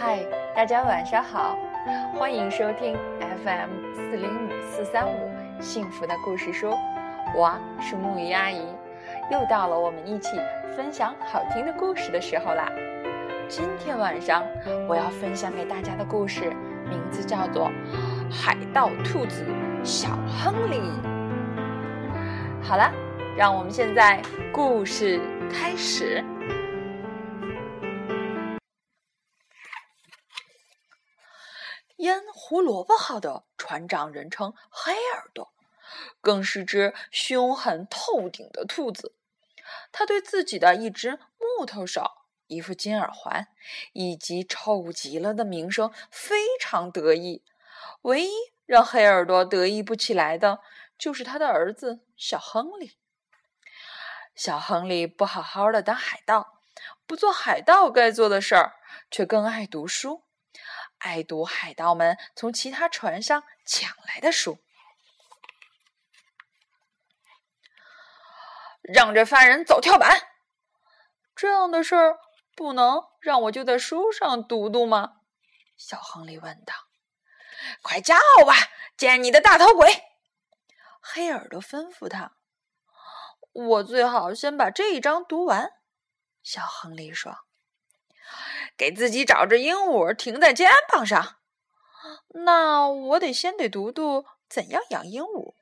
嗨，大家晚上好，欢迎收听 FM 四零五四三五幸福的故事书，我是木鱼阿姨，又到了我们一起分享好听的故事的时候啦。今天晚上我要分享给大家的故事名字叫做《海盗兔子小亨利》。好了，让我们现在故事开始。胡萝卜号的船长人称黑耳朵，更是只凶狠透顶的兔子。他对自己的一只木头手、一副金耳环以及臭极了的名声非常得意。唯一让黑耳朵得意不起来的，就是他的儿子小亨利。小亨利不好好的当海盗，不做海盗该做的事儿，却更爱读书。爱读海盗们从其他船上抢来的书，让这犯人走跳板。这样的事儿不能让我就在书上读读吗？小亨利问道。“快叫吧，见你的大头鬼！”黑耳朵吩咐他。“我最好先把这一章读完。”小亨利说。给自己找只鹦鹉停在肩膀上，那我得先得读读怎样养鹦鹉。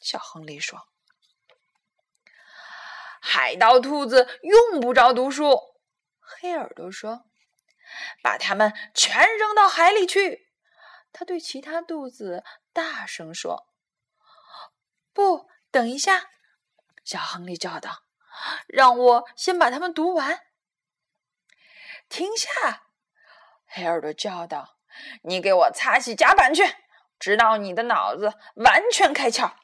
小亨利说：“海盗兔子用不着读书。”黑耳朵说：“把它们全扔到海里去。”他对其他兔子大声说：“不，等一下！”小亨利叫道：“让我先把它们读完。”停下！黑耳朵叫道：“你给我擦洗甲板去，直到你的脑子完全开窍。”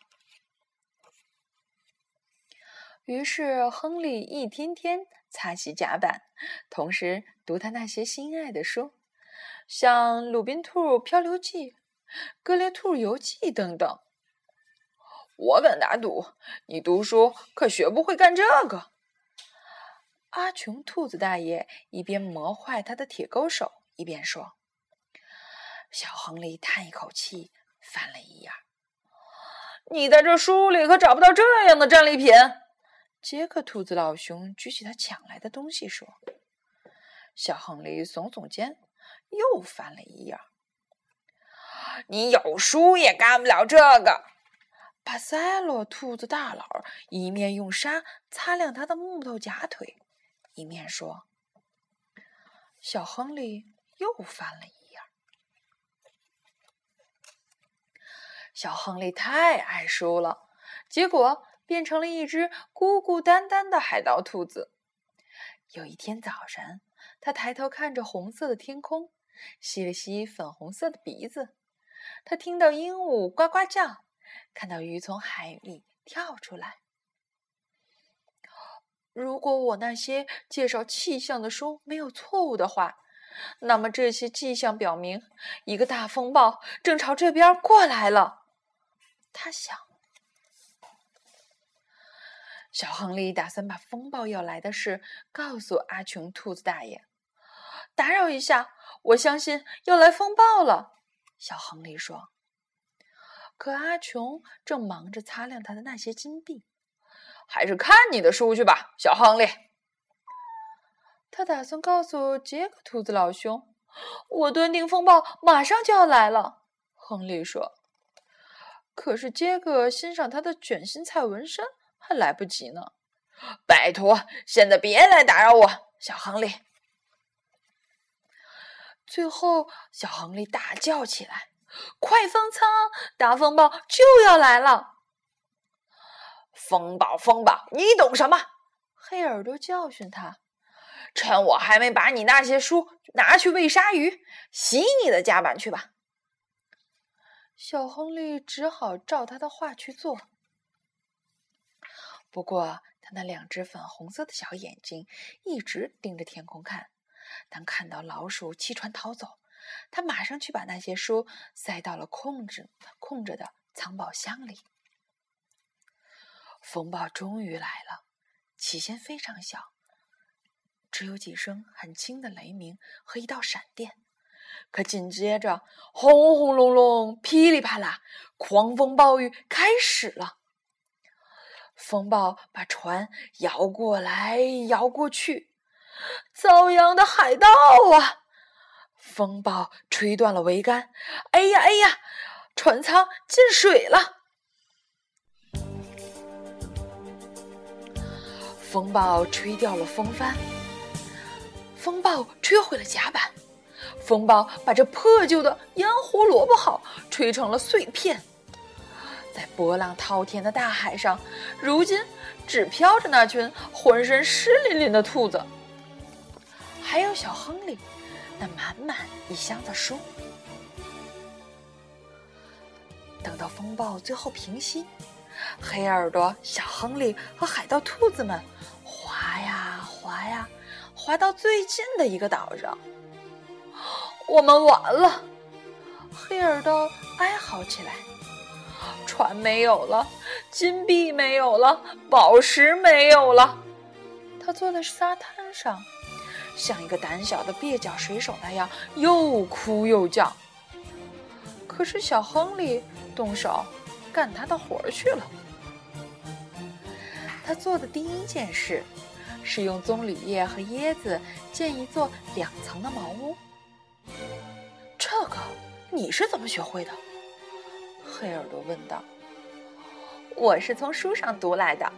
于是，亨利一天天擦洗甲板，同时读他那些心爱的书，像《鲁滨兔漂流记》《格列兔游记》等等。我敢打赌，你读书可学不会干这个。阿琼兔子大爷一边磨坏他的铁钩手，一边说：“小亨利叹一口气，翻了一页。你在这书里可找不到这样的战利品。”杰克兔子老熊举起他抢来的东西说：“小亨利耸耸肩，又翻了一页。你有书也干不了这个。”巴塞罗兔子大佬一面用沙擦亮他的木头假腿。一面说：“小亨利又翻了一页。小亨利太爱书了，结果变成了一只孤孤单单的海盗兔子。有一天早晨，他抬头看着红色的天空，吸了吸粉红色的鼻子。他听到鹦鹉呱呱叫，看到鱼从海里跳出来。”如果我那些介绍气象的书没有错误的话，那么这些迹象表明一个大风暴正朝这边过来了。他想，小亨利打算把风暴要来的事告诉阿琼兔子大爷。打扰一下，我相信要来风暴了。小亨利说。可阿琼正忙着擦亮他的那些金币。还是看你的书去吧，小亨利。他打算告诉杰克兔子老兄：“我断定风暴马上就要来了。”亨利说。可是杰克欣赏他的卷心菜纹身还来不及呢。拜托，现在别来打扰我，小亨利。最后，小亨利大叫起来：“快放仓！大风暴就要来了！”风暴，风暴，你懂什么？黑耳朵教训他：“趁我还没把你那些书拿去喂鲨鱼，洗你的甲板去吧。”小亨利只好照他的话去做。不过，他那两只粉红色的小眼睛一直盯着天空看。当看到老鼠弃船逃走，他马上去把那些书塞到了空着空着的藏宝箱里。风暴终于来了，起先非常小，只有几声很轻的雷鸣和一道闪电。可紧接着，轰轰隆隆，噼里啪啦，狂风暴雨开始了。风暴把船摇过来，摇过去。遭殃的海盗啊！风暴吹断了桅杆，哎呀哎呀，船舱进水了。风暴吹掉了风帆，风暴吹毁了甲板，风暴把这破旧的烟胡萝卜号吹成了碎片。在波浪滔天的大海上，如今只飘着那群浑身湿淋淋的兔子，还有小亨利那满满一箱子书。等到风暴最后平息。黑耳朵、小亨利和海盗兔子们滑呀滑呀，滑到最近的一个岛上。我们完了！黑耳朵哀嚎起来。船没有了，金币没有了，宝石没有了。他坐在沙滩上，像一个胆小的蹩脚水手那样，又哭又叫。可是小亨利动手。干他的活儿去了。他做的第一件事是用棕榈叶和椰子建一座两层的茅屋。这个你是怎么学会的？黑耳朵问道。我是从书上读来的，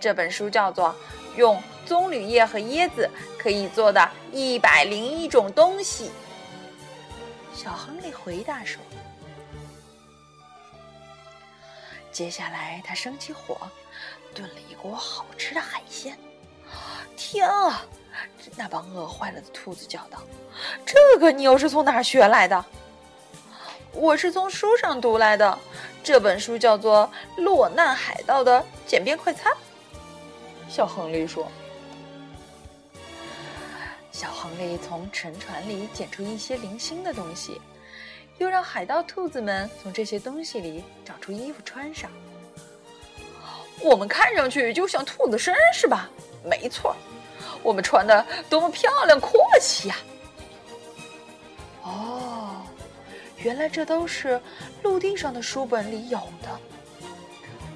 这本书叫做《用棕榈叶和椰子可以做的一百零一种东西》。小亨利回答说。接下来，他生起火，炖了一锅好吃的海鲜。天啊！那帮饿坏了的兔子叫道：“这个你又是从哪儿学来的？”我是从书上读来的，这本书叫做《落难海盗的简便快餐》。小亨利说：“小亨利从沉船里捡出一些零星的东西。”又让海盗兔子们从这些东西里找出衣服穿上。我们看上去就像兔子绅士吧？没错，我们穿的多么漂亮阔气呀！哦，原来这都是陆地上的书本里有的。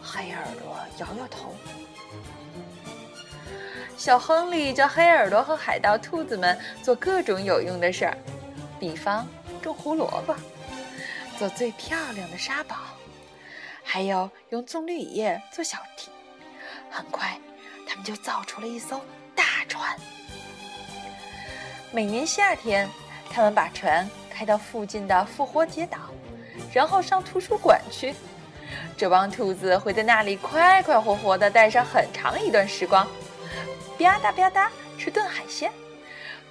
黑耳朵摇摇头。小亨利教黑耳朵和海盗兔子们做各种有用的事儿，比方种胡萝卜。做最漂亮的沙堡，还有用棕榈叶做小艇。很快，他们就造出了一艘大船。每年夏天，他们把船开到附近的复活节岛，然后上图书馆去。这帮兔子会在那里快快活活地待上很长一段时光，吧嗒吧嗒吃顿海鲜，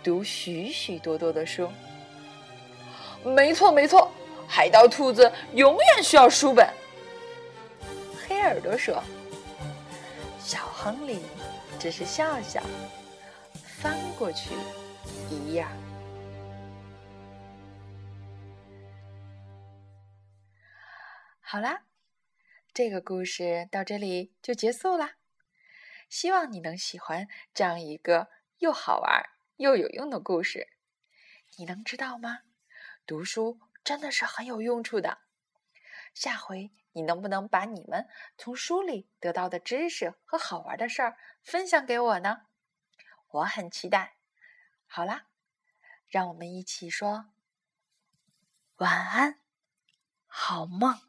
读许许多多的书。没错，没错。海盗兔子永远需要书本。黑耳朵说：“小亨利只是笑笑，翻过去一页。”好啦，这个故事到这里就结束啦。希望你能喜欢这样一个又好玩又有用的故事。你能知道吗？读书。真的是很有用处的。下回你能不能把你们从书里得到的知识和好玩的事儿分享给我呢？我很期待。好啦，让我们一起说晚安，好梦。